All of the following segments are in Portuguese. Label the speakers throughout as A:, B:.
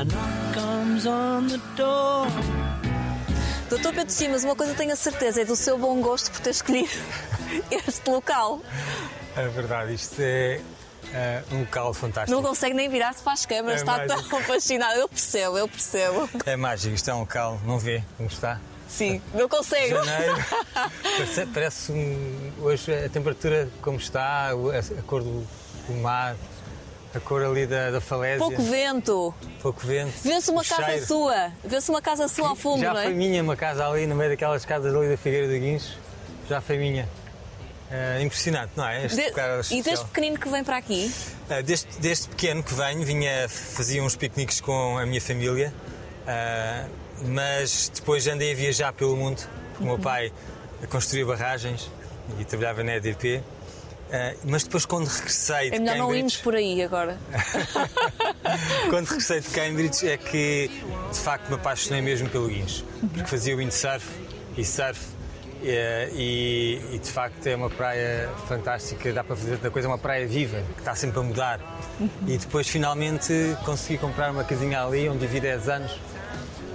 A: A knock comes on the door.
B: Doutor Pedro Simas, uma coisa tenho a certeza, é do seu bom gosto por ter escolhido este local.
C: É verdade, isto é é um local fantástico.
B: Não consegue nem virar-se para as câmaras,
C: É
B: está
C: mágico.
B: tão fascinado. Eu percebo, eu percebo.
C: É mágico, isto é um local, não vê como está?
B: Sim, não consigo.
C: Janeiro, parece, parece um, hoje a temperatura como está, a, a cor do, do mar, a cor ali da, da falésia,
B: Pouco vento.
C: pouco vento.
B: Vê-se uma
C: o
B: casa
C: cheiro.
B: sua. Vê-se uma casa sua ao fundo,
C: Já
B: não é?
C: foi minha uma casa ali no meio daquelas casas ali da Figueira de Guincho, já foi minha. É, impressionante, não é? Este
B: De- E desde pequenino que vem para aqui?
C: Ah, Desde, desde pequeno que venho, vinha, fazia uns piqueniques com a minha família, ah, mas depois andei a viajar pelo mundo, porque o meu pai construía barragens e trabalhava na EDP. Ah, mas depois, quando regressei de
B: É melhor não irmos
C: Cambridge,
B: por aí agora.
C: quando regressei de Cambridge, é que de facto me apaixonei mesmo pelo guincho, porque fazia windsurf e surf. eh, E, e, de facto é uma praia fantástica, dá para fazer tanta coisa, é uma praia viva, que está sempre a mudar. E depois finalmente consegui comprar uma casinha ali onde vivi 10 anos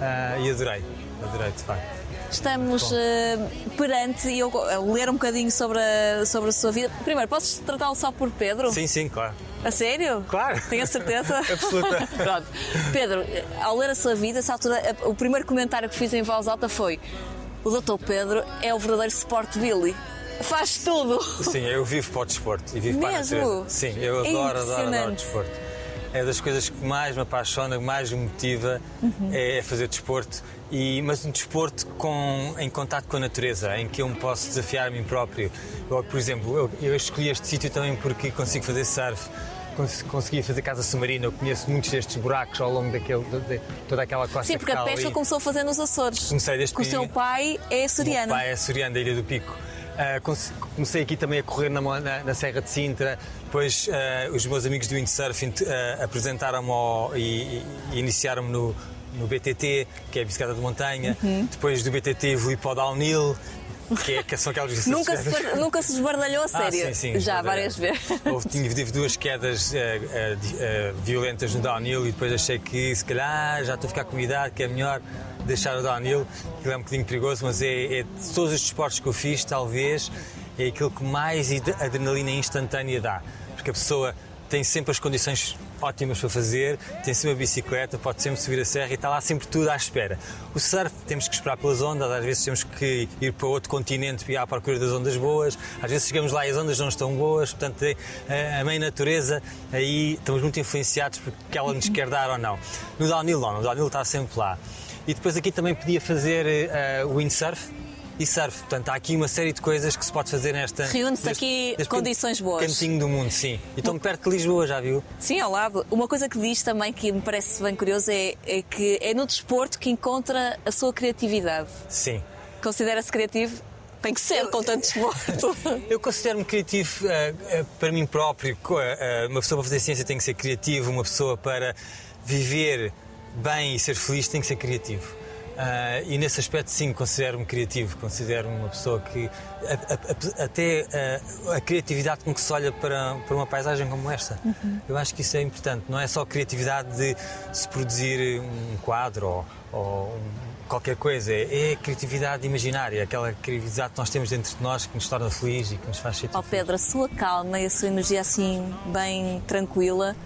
C: ah, e adorei, adorei de facto.
B: Estamos eh, perante, e eu a ler um bocadinho sobre a, sobre a sua vida. Primeiro, posso tratá-lo só por Pedro?
C: Sim, sim, claro.
B: A sério?
C: Claro.
B: Tenho a certeza?
C: Absoluta.
B: Pronto. Pedro, ao ler a sua vida, essa altura, o primeiro comentário que fiz em voz alta foi: O doutor Pedro é o verdadeiro Sport Billy. Faz tudo.
C: Sim, eu vivo para o desporto e vivo para a
B: Mesmo?
C: natureza. Sim, eu
B: É
C: adoro, adoro, adoro
B: impressionante.
C: desporto. É das coisas que mais me apaixona, que mais me motiva
B: Uhum.
C: é fazer desporto. E, mas um desporto com, em contato com a natureza, em que eu me posso desafiar a mim próprio. Eu, por exemplo, eu, eu escolhi este sítio também porque consigo fazer surf, cons, consegui fazer casa submarina. Eu conheço muitos destes buracos ao longo daquele, de, de- toda aquela costa
B: Sim, porque
C: que
B: a pesca
C: ali.
B: começou a fazer nos Açores.
C: Comecei desde
B: Que o seu pai é
C: O
B: açoriano.
C: meu pai é açoriano da Ilha do Pico. Conse- comecei aqui também a correr na, na- na Serra de Sintra. Depois ah, os meus amigos do windsurfing ah, apresentaram-me e, e iniciaram-me no, no BTT, que é a bicicleta de montanha.
B: Uhum.
C: Depois do BTT evoluí para o downhill, que, é, que são aquelas
B: Nunca se, nunca se esbardalhou a sério.
C: ah, sim, sim,
B: Já várias vezes.
C: Houve, tive, duas quedas di- eh, violentas no downhill e depois achei que se calhar já estou a ficar com idade, que é melhor deixar o downhill, que é um bocadinho perigoso, mas é, é de todos os desportos que eu fiz, talvez, é aquilo que mais adrenalina instantânea dá. Porque a pessoa tem sempre as condições ótimas para fazer, tem sempre a bicicleta, pode sempre subir a serra e está lá sempre tudo à espera. O surf temos que esperar pelas ondas, às vezes temos que ir para outro continente e ir à procura das ondas boas, às vezes chegamos lá e as ondas não estão boas, portanto é- a mãe natureza aí estamos muito influenciados porque ela nos quer dar ou não. No downhill não, no downhill está sempre lá. E depois aqui também podia fazer eh, windsurf, e surf. Portanto, há aqui uma série de coisas que se pode fazer nesta.
B: Reúne-se aqui
C: neste
B: condições boas.
C: Cantinho do mundo, sim. E estão perto de Lisboa, já viu?
B: Sim, ao lado. Uma coisa que diz também que me parece bem curioso é, é que é no desporto que encontra a sua criatividade.
C: Sim.
B: Considera-se criativo? Tem que ser, com tanto desporto.
C: Eu considero-me criativo eh, eh, para mim próprio. Eh, uma pessoa para fazer ciência tem que ser criativo, uma pessoa para viver bem e ser feliz tem que ser criativo. Ah, e nesse aspecto, sim, considero-me criativo, considero-me uma pessoa que. a- a- a- até ah, a criatividade com que se olha para, para uma paisagem como esta. Eu acho que isso é importante. Não é só a criatividade de se produzir um quadro ou, ou qualquer coisa, é a criatividade imaginária, aquela criatividade que nós temos dentro de nós que nos torna feliz e que nos faz sentir
B: Ó Pedro, a sua calma e a sua energia assim bem tranquila,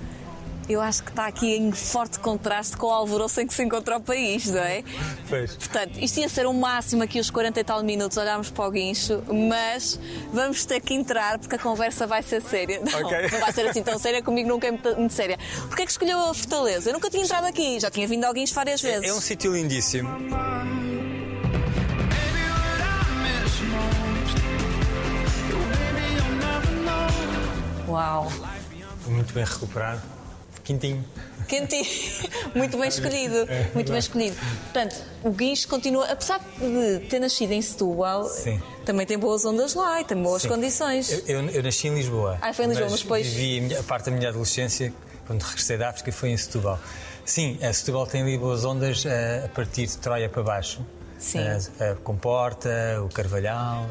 B: eu acho que está aqui em forte contraste com o alvoroço em que se encontra o país, não é?
C: Pois.
B: Portanto, isto ia ser o máximo aqui os 40 e tal minutos, olharmos para o guincho, mas vamos ter que entrar porque a conversa vai ser séria. Não,
C: Ok.
B: não vai ser assim tão séria, comigo nunca é muito, muito séria. Porquê é que escolheu a Fortaleza? Eu nunca tinha entrado aqui, já tinha vindo ao guincho várias vezes.
C: É um sítio lindíssimo.
B: Uau!
C: Muito bem recuperado. Quintinho.
B: Quentinho, muito bem escolhido,
C: É,
B: muito bem escolhido. Portanto, o guincho continua, apesar de ter nascido em Setúbal,
C: Sim.
B: também tem boas ondas lá e tem boas
C: Sim.
B: condições.
C: Eu, eu- eu nasci em Lisboa.
B: Ah, foi em Lisboa, mas depois-
C: Vivi a, a parte da minha adolescência, quando regressei da África, foi em Setúbal. Sim, a Setúbal tem ali boas ondas eh, a partir de Troia para baixo.
B: Sim.
C: Eh, a Comporta, o Carvalhal,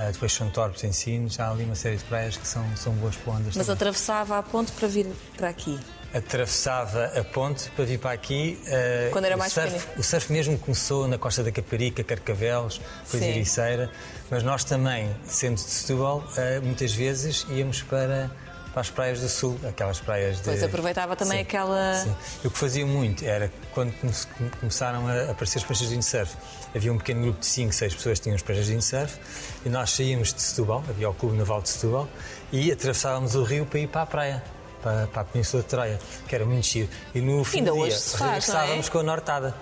C: eh, depois São Torpes em Sines. Há ali uma série de praias que são, são boas para ondas.
B: Mas
C: também.
B: atravessava a ponte para vir para aqui.
C: Atravessava a ponte para vir para aqui. eh,
B: Quando era
C: o
B: mais
C: surf,
B: pequenino.
C: O surf mesmo começou na Costa da Caparica, Carcavelos, depois
B: Sim.
C: Ericeira, mas nós também, sendo de Setúbal, eh, muitas vezes íamos para, para as praias do Sul, aquelas praias de...
B: Pois aproveitava também
C: Sim,
B: aquela.
C: Sim. O que fazia muito era quando come- começaram a aparecer as pranchas de windsurf, havia um pequeno grupo de 5, 6 pessoas que tinham as pranchas de windsurf e nós saíamos de Setúbal, havia o Clube Naval de Setúbal, e atravessávamos o rio para ir para a praia. Para, para a Península de Troia, que era muito giro. E no fim
B: Ainda
C: do dia
B: é?
C: regressávamos com a nortada.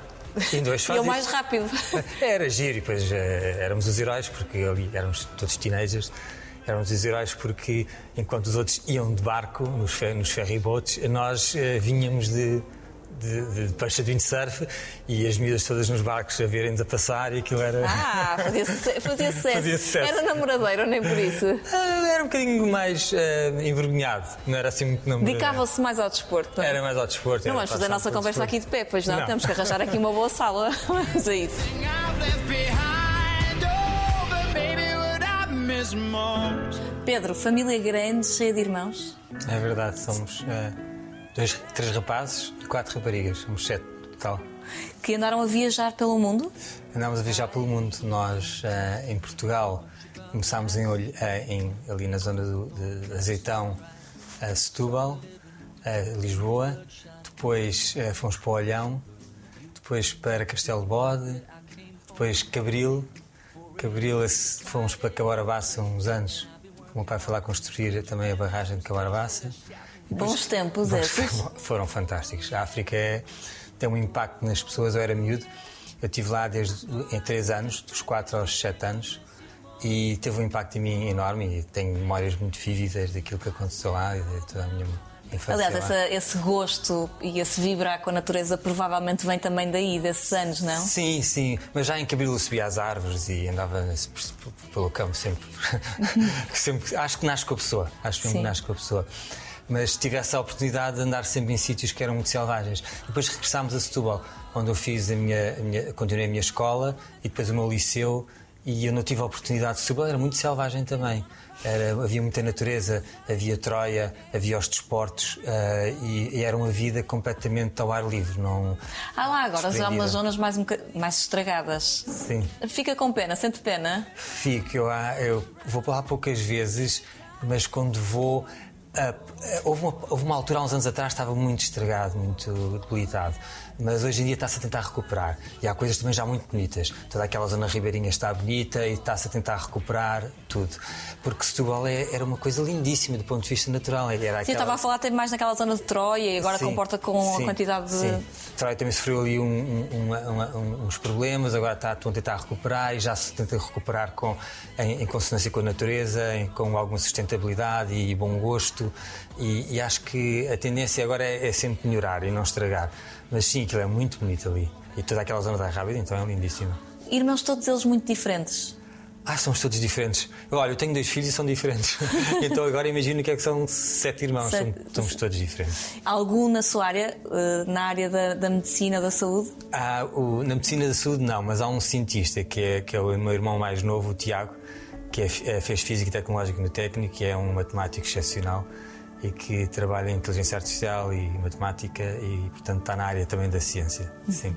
B: E o mais rápido.
C: Era giro e depois eh, éramos os heróis porque ali éramos todos teenagers. Éramos os heróis porque enquanto os outros iam de barco nos, fe- nos ferryboats, nós eh, vinhamos de, de, de prancha de windsurf e as miúdas todas nos barcos a verem-nos a passar e aquilo era.
B: Ah, fazia, suce- fazia sucesso.
C: Fazia sucesso.
B: Era namoradeiro, nem por isso.
C: Ah, era um bocadinho mais eh, envergonhado, não era assim muito namorado.
B: Dedicava-se mais ao desporto. não é?
C: Era mais ao desporto.
B: Não vamos fazer a nossa conversa aqui
C: desporto.
B: de pé, pois não?
C: Não.
B: Temos que arranjar aqui uma boa sala. Vamos a isso. Pedro, família grande, cheia de irmãos.
C: É verdade, somos eh, dois, três rapazes e quatro raparigas, somos sete total.
B: Que andaram a viajar pelo mundo.
C: Andámos a viajar pelo mundo. Nós, eh, em Portugal, começámos em, eh, em- ali na zona do, de Azeitão, a Setúbal, Lisboa. Depois eh, fomos para Olhão, depois para Castelo de Bode, depois Cabril. Cabril fomos para Cabarabaça uns anos. O meu pai foi lá construir também a barragem de depois-
B: Bons tempos esses.
C: foram fantásticos. A África é- tem um impacto nas pessoas. Eu era miúdo, eu estive lá desde em três anos, dos 4 aos 7 anos, e teve um impacto em mim enorme. E tenho memórias muito vívidas daquilo que aconteceu lá e de toda a minha infância.
B: Aliás, essa- esse gosto e esse vibrar com a natureza provavelmente vem também daí, desses anos, não?
C: Sim, sim, mas já em Cabril eu subia às árvores e andava nesse- pelo campo sempre. sempre. Acho que nasce com a pessoa, acho que nasce com a pessoa. Mas tive essa oportunidade de andar sempre em sítios que eram muito selvagens. Depois regressámos a Setúbal, onde eu fiz a minha, a minha- continuei a minha escola e depois o meu liceu. E eu não tive a oportunidade. Setúbal era muito selvagem também. Era- havia muita natureza, havia Troia, havia os desportos eh, e, e era uma vida completamente ao ar livre. Não,
B: Ah lá, agora já umas zonas mais, um mais estragadas.
C: sim.
B: Fica com pena, sente pena.
C: Fico, eu, eu vou lá poucas vezes, mas quando vou. Ah, houve, uma, houve uma altura, há uns anos atrás, estava muito estragado, muito debilitado. Mas hoje em dia está-se a tentar recuperar. E há coisas também já muito bonitas. Toda aquela zona ribeirinha está bonita e está-se a tentar recuperar tudo. Porque Setúbal é- era uma coisa lindíssima do ponto de vista natural. Era
B: Sim, eu
C: aquela-
B: estava a falar até mais naquela zona de Troia e agora
C: Sim,
B: comporta com
C: sim,
B: a quantidade de.
C: Sim. Troia também sofreu ali um- um- uma- um- uns problemas, agora está, estão a tentar recuperar e já se tenta recuperar com, em, em consonância com a natureza, em- com alguma sustentabilidade e bom gosto. E, e acho que a tendência agora é, é sempre melhorar e não estragar. Mas sim, aquilo é muito bonito ali. E toda aquela zona da Rábida, então é lindíssima.
B: Irmãos todos eles muito diferentes.
C: Ah, somos todos diferentes. Olha, eu tenho dois filhos e são diferentes. então agora imagino que é que são sete irmãos.
B: Sete-
C: Somos, todos diferentes.
B: Algum na sua área, eh, na área da, da medicina, da saúde?
C: Há o- na medicina da saúde não, mas há um cientista que é, que é o meu irmão mais novo, o Tiago, que é, é- fez Física e Tecnológica no técnico, que é um matemático excepcional e que trabalha em inteligência artificial e matemática e, portanto, está na área também da ciência. Sim.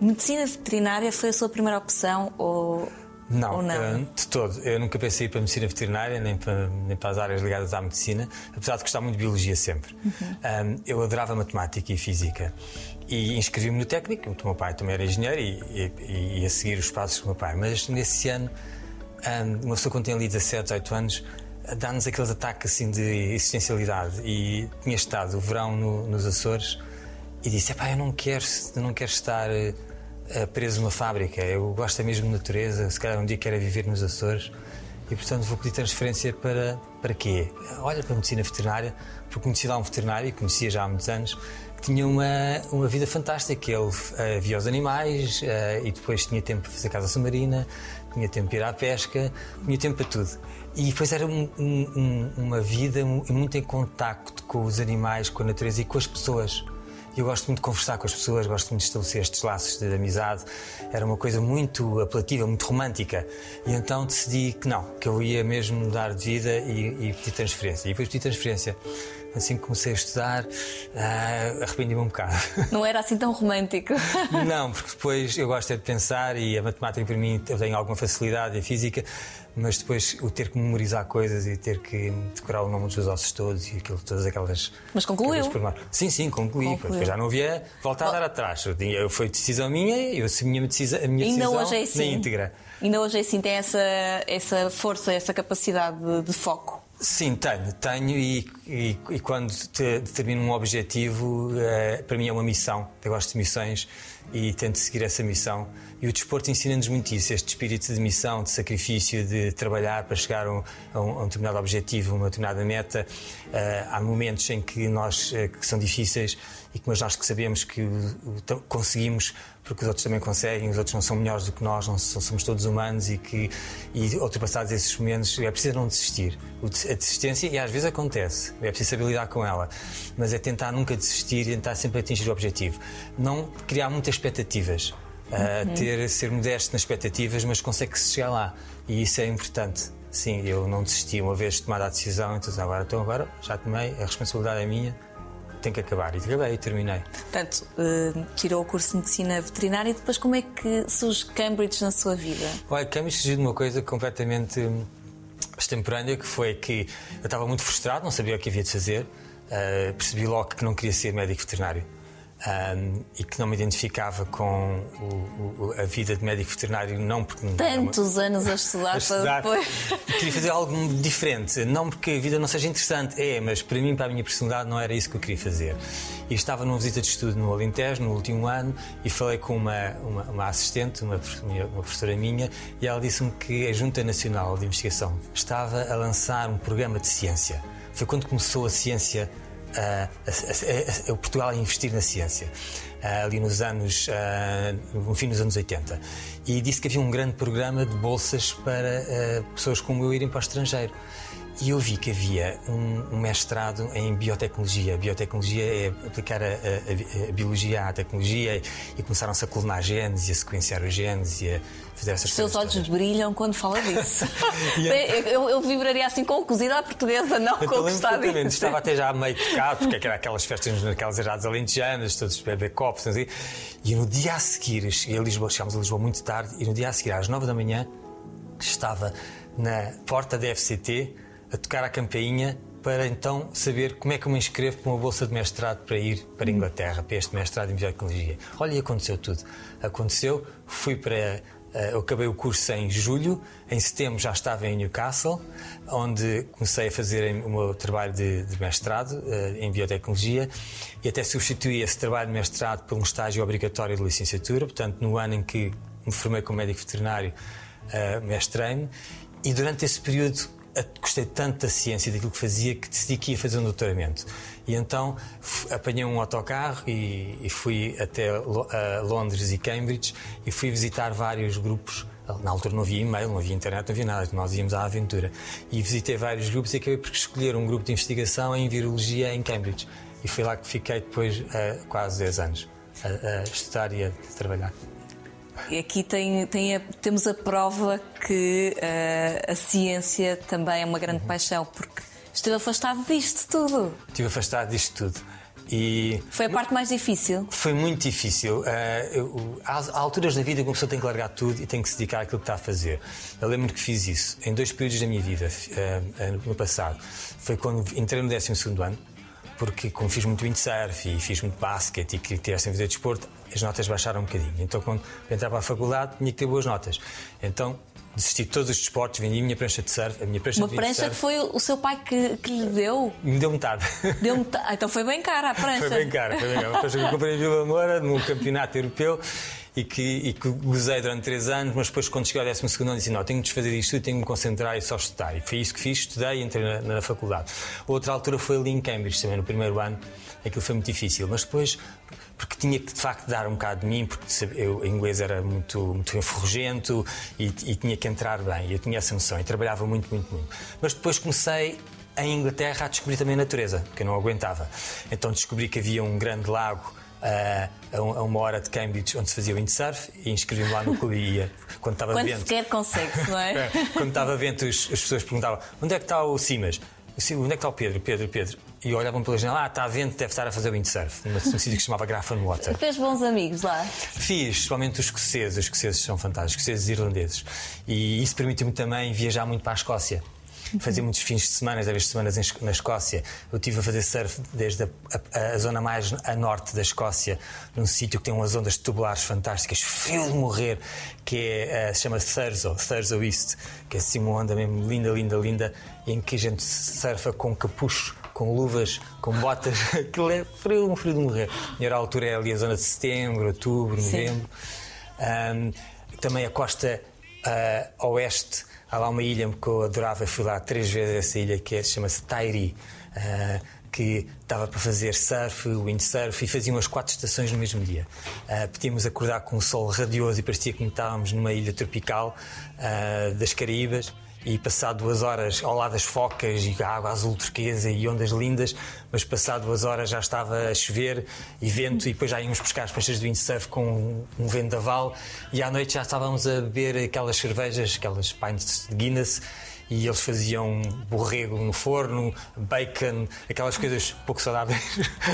B: Medicina veterinária foi a sua primeira opção ou
C: Não,
B: Ou não?
C: eh, de todo. Eu nunca pensei ir para a medicina veterinária, nem para, nem para as áreas ligadas à medicina, apesar de gostar muito de biologia sempre. Um, eu adorava matemática e física. E inscrevi-me no técnico, o meu pai também era engenheiro e, e, e ia seguir os passos do meu pai. Mas nesse ano, um, uma pessoa quando tem ali 17, 18 anos, dá-nos aqueles ataques assim de existencialidade. E tinha estado o verão no- nos Açores e disse: eu não quero, não quero estar eh, preso numa fábrica. Eu gosto mesmo de natureza. Se calhar um dia quero é viver nos Açores. E portanto vou pedir transferência para, para quê? Olha, para a medicina veterinária, porque conheci lá um veterinário, e conhecia já há muitos anos, que tinha uma, uma vida fantástica. Ele eh, via os animais eh, e depois tinha tempo para fazer casa submarina, tinha tempo para ir à pesca, tinha tempo para tudo. E depois era um- um- um- uma vida mu- muito em contacto com os animais, com a natureza e com as pessoas. Eu gosto muito de conversar com as pessoas, gosto muito de estabelecer estes laços de amizade. Era uma coisa muito apelativa, muito romântica. E então decidi que não, que eu ia mesmo mudar de vida e, e pedir transferência. E depois pedi transferência assim que comecei a estudar, uh, arrependi-me um bocado.
B: Não era assim tão romântico.
C: Não, porque depois eu gosto é de pensar e a matemática para mim eu tenho alguma facilidade, a física, mas depois o ter que memorizar coisas e ter que decorar o nome dos ossos todos e aquilo, todas aquelas.
B: Mas concluiu?
C: pormenores. Sim, sim, concluí,
B: Concluiu.
C: porque já não havia voltar a dar atrás. Eu foi decisão minha, eu assumi a minha decisão, a minha
B: Ainda
C: decisão
B: hoje é
C: na
B: assim.
C: íntegra.
B: Ainda hoje é assim, tem essa, essa força, essa capacidade de, de foco.
C: Sim, tenho, tenho e, e- e quando te- determino um objetivo, eh, para mim é uma missão. Eu gosto de missões e tento seguir essa missão. E o desporto ensina-nos muito isso, este espírito de missão, de sacrifício, de trabalhar para chegar a um, a um- determinado objetivo, uma determinada meta. Eh, há momentos em que nós eh, que são difíceis e que nós que sabemos que conseguimos porque os outros também conseguem, os outros não são melhores do que nós, não so- somos todos humanos e que e ultrapassados esses momentos é preciso não desistir. A desistência, e às vezes acontece, é preciso saber lidar com ela, mas é tentar nunca desistir e tentar sempre atingir o objetivo. Não criar muitas expectativas, ah, ter, ser modesto nas expectativas, mas consegue-se chegar lá e isso é importante. Sim, eu não desisti uma vez tomada a decisão, então agora, então agora já tomei, a responsabilidade é minha, tem que acabar. E acabei e terminei.
B: Portanto, eh, tirou o curso de medicina veterinária e depois como é que surge Cambridge na sua vida?
C: Olha, Cambridge surgiu de uma coisa completamente hum, extemporânea, que foi que eu estava muito frustrado, não sabia o que havia de fazer, ah, percebi logo que não queria ser médico veterinário. Hum, e que não me identificava com o- o- a vida de médico veterinário, não porque. não
B: Tantos anos a estudar,
C: a estudar.
B: para depois.
C: Queria fazer algo diferente. Não porque a vida não seja interessante, é, mas para mim, para a minha personalidade, não era isso que eu queria fazer. E estava numa visita de estudo no Alentejo, no último ano, e falei com uma, uma, uma assistente, uma, uma professora minha, e ela disse-me que a Junta Nacional de Investigação estava a lançar um programa de ciência. Foi quando começou a ciência a- a- Portugal a investir na ciência, ah, ali nos anos, ah, no fim dos anos 80. E disse que havia um grande programa de bolsas para pessoas como eu irem para o estrangeiro. E eu vi que havia um, um mestrado em biotecnologia. A biotecnologia é aplicar a, a- a- biologia à tecnologia e começaram-se a clonar genes e a sequenciar os genes e a fazer essas
B: Os seus olhos
C: todas.
B: brilham quando fala disso.
C: E
B: Bem, eu, eu vibraria assim com o cozido à portuguesa, não com
C: Eu
B: o que está a
C: estava até já meio tocado, porque era aquelas festas naquelas eradas alentejanas, todos beber copos, sei. e no dia a seguir, eu cheguei a Lisboa, chegámos a Lisboa muito tarde, e no dia a seguir, às nove da manhã, estava na porta da FCT a tocar a campainha para então saber como é que eu me inscrevo para uma bolsa de mestrado para ir para a Inglaterra, para este mestrado em biotecnologia. Olha, e aconteceu tudo. Aconteceu, fui para. eh, Eu acabei o curso em julho, em setembro já estava em Newcastle, onde comecei a fazer o meu trabalho de, de mestrado eh, em biotecnologia e até substituí esse trabalho de mestrado por um estágio obrigatório de licenciatura, portanto, no ano em que me formei como médico veterinário, uh, mestrei-me e durante esse período gostei tanto da ciência e daquilo que fazia que decidi que ia fazer um doutoramento. E então apanhei um autocarro e, e fui até Londres e Cambridge e fui visitar vários grupos. Na altura não havia e-mail, não havia internet, não havia nada, nós íamos à aventura. E visitei vários grupos e acabei por escolher um grupo de investigação em virologia em Cambridge. E foi lá que fiquei depois uh, quase 10 anos a, a estudar e a trabalhar.
B: E aqui tem, tem a- temos a prova que eh, a ciência também é uma grande paixão, porque esteve afastado disto tudo.
C: Estive afastado disto tudo. E
B: Foi a parte mais difícil.
C: foi muito difícil. Eh, eu- há, alturas da vida que uma pessoa tem que largar tudo e tem que se dedicar àquilo que está a fazer. Eu lembro que fiz isso em dois períodos da minha vida, eh, no passado. Foi quando entrei no 12 ano, porque como fiz muito windsurf e fiz muito basquete e queria ter essa vida de desporto, as notas baixaram um bocadinho. Então quando entrava para a faculdade tinha que ter boas notas. Então desisti de todos os desportos, vendi a minha prancha de surf, a minha prancha
B: Uma
C: de
B: prancha que
C: windsurf.
B: foi o seu pai que, que lhe deu.
C: Me deu metade.
B: Deu ah, então foi bem cara a prancha.
C: Foi bem caro, foi bem caro. Depois eu comprei em Vila Moura, num campeonato europeu, e que, e que gozei durante três anos, mas depois, quando cheguei ao 12 ano, disse: Não, tenho de desfazer isto tudo, tenho de me concentrar e só estudar. E foi isso que fiz, estudei e entrei na, na faculdade. Outra altura foi ali em Cambridge, também no primeiro ano, aquilo foi muito difícil, mas depois. Porque tinha que de facto dar um bocado de mim, porque eu, em inglês era muito, muito enferrugento e, e tinha que entrar bem. E eu tinha essa noção e trabalhava muito, muito, muito. Mas depois comecei em Inglaterra a descobrir também a natureza, que eu não aguentava. Então descobri que havia um grande lago a, um- a uma hora de Cambridge onde se fazia windsurf e inscrevi-me lá no clube e ia. Quando estava
B: Quando
C: vento.
B: sequer consegue-se, não é?
C: É, Quando estava vento, as, as pessoas perguntavam onde é que está o Simas? Sim- Onde é que está o Pedro? Pedro, Pedro. e olhavam pela janela, ah, está vento, deve estar a fazer windsurf, num sítio que se chamava Grafan Water.
B: Fez bons amigos lá.
C: Fiz, principalmente os escoceses, os escoceses são fantásticos, escoceses e irlandeses. E isso permitiu-me também viajar muito para a Escócia. Fazia muitos fins de semana, às vezes semanas na Escócia. Eu estive a fazer surf desde a, a- a zona mais a norte da Escócia, num sítio que tem umas ondas tubulares fantásticas, frio de morrer, que é, eh, se chama Thurso, Thurso East, que é assim uma onda mesmo linda, linda, linda, em que a gente surfa com capucho com luvas, com botas, aquilo é frio, um frio de morrer. E era a altura é ali a zona de setembro, outubro, novembro. Ahm, também a costa ah, oeste, há lá uma ilha que eu adorava, fui lá três vezes a essa ilha, que é- chama-se Tairi. ah, que estava para fazer surf, windsurf e faziam as quatro estações no mesmo dia. Ah, podíamos acordar com o sol radioso e parecia que estávamos numa ilha tropical ah, das Caraíbas e passar duas horas ao lado das focas e água azul turquesa e ondas lindas, mas passar duas horas já estava a chover e vento e depois já íamos buscar as peixes de windsurf com um, vendaval e à noite já estávamos a beber aquelas cervejas, aquelas pints de Guinness e eles faziam borrego no forno, bacon, aquelas coisas pouco saudáveis.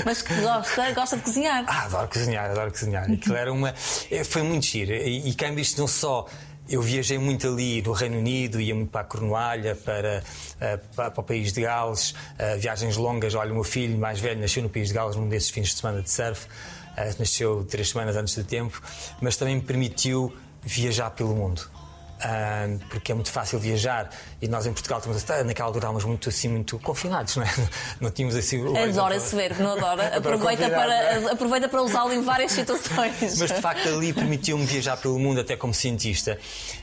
B: Mas que gosta, gosta de cozinhar.
C: Ah, adoro cozinhar, adoro cozinhar. Aquilo era uma. eh, Foi muito giro. E, e quem não só. Eu viajei muito ali no Reino Unido, ia muito para a Cornualha, para, eh, para, para o país de Gales, eh, viagens longas. Olha, o meu filho mais velho nasceu no país de Gales num desses fins de semana de surf, Eh, nasceu três semanas antes do tempo, mas também me permitiu viajar pelo mundo. Ah, porque é muito fácil viajar e nós em Portugal estamos naquela altura estávamos muito assim muito confinados, não é? Não tínhamos assim.
B: Adora esse verbo, não adora? Aproveita
C: não é?
B: para, aproveita para usá-lo em várias situações.
C: Mas de facto ali permitiu-me viajar pelo mundo até como cientista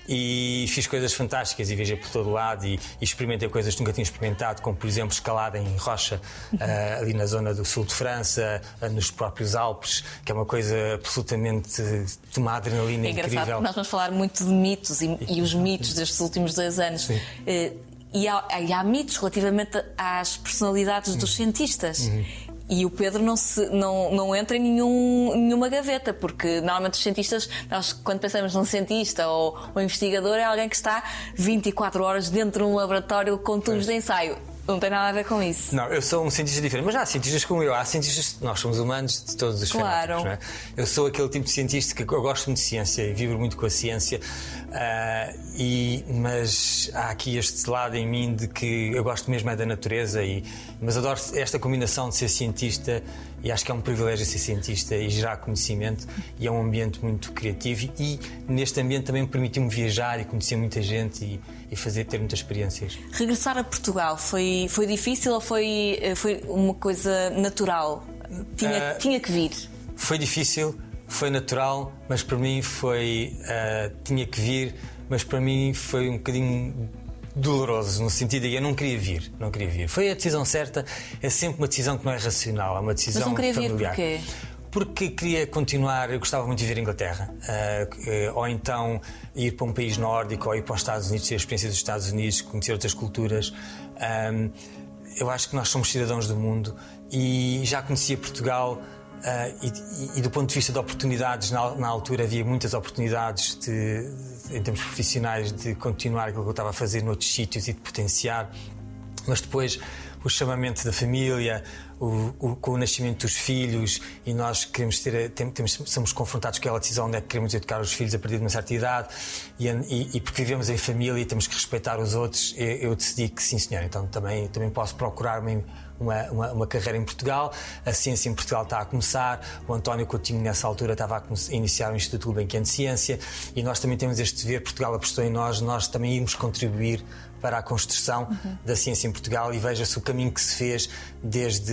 C: e fiz coisas fantásticas e viajei por todo lado e, e experimentei coisas que nunca tinha experimentado, como por exemplo escalada em rocha ah, ali na zona do sul de França, ah, nos próprios Alpes, que é uma coisa absolutamente de uma adrenalina
B: É engraçado
C: incrível.
B: nós vamos falar muito de mitos e, e os mitos destes últimos dois anos.
C: Sim.
B: Eh, e, há, e há mitos relativamente às personalidades dos cientistas.
C: Uhum.
B: E o Pedro não, se, não, não entra em nenhum, nenhuma gaveta, porque normalmente os cientistas, nós quando pensamos num cientista ou, ou investigador, é alguém que está 24 horas dentro de um laboratório com tubos de ensaio. Não tem nada a ver com isso.
C: Não, eu sou um cientista diferente, mas há cientistas como eu, há cientistas, nós somos humanos de todos os
B: Claro.
C: não é? Eu sou aquele tipo de cientista que eu gosto muito de ciência e vibro muito com a ciência, ah, e, mas há aqui este lado em mim de que eu gosto mesmo é da natureza, e, mas adoro esta combinação de ser cientista e acho que é um privilégio ser cientista e gerar conhecimento e é um ambiente muito criativo e neste ambiente também me permitiu-me viajar e conhecer muita gente e, e fazer ter muitas experiências.
B: Regressar a Portugal foi, foi difícil ou foi, eh, foi uma coisa natural? Tinha,
C: Ah,
B: tinha que vir.
C: Foi difícil, foi natural, mas para mim foi. ah, tinha que vir, mas para mim foi um bocadinho doloroso, no sentido de eu não queria vir, não queria vir. Foi a decisão certa, é sempre uma decisão que não é racional, é uma decisão
B: Mas não queria vir
C: familiar.
B: porquê?
C: Porque queria continuar, eu gostava muito de viver em Inglaterra, ah, eh, ou então ir para um país nórdico, ou ir para os Estados Unidos, ter a experiência dos Estados Unidos, conhecer outras culturas. Ahm, eu acho que nós somos cidadãos do mundo e já conhecia Portugal. e, e- e do ponto de vista de oportunidades, na, na altura havia muitas oportunidades de- em termos profissionais de continuar aquilo que eu estava a fazer noutros sítios e de potenciar. Mas depois o chamamento da família, o, o- com o nascimento dos filhos e nós queremos ter, tem- temos, somos confrontados com aquela decisão onde é que queremos educar os filhos a partir de uma certa idade e, e- e porque vivemos em família e temos que respeitar os outros, eu, eu decidi que sim senhor, então também, também posso procurar uma, uma, uma- uma carreira em Portugal, a ciência em Portugal está a começar, o António Coutinho nessa altura estava a, iniciar o Instituto Gulbenkian de Ciência. E nós também temos este dever, Portugal apostou em nós, nós também irmos contribuir para a construção da ciência em Portugal. E veja-se o caminho que se fez desde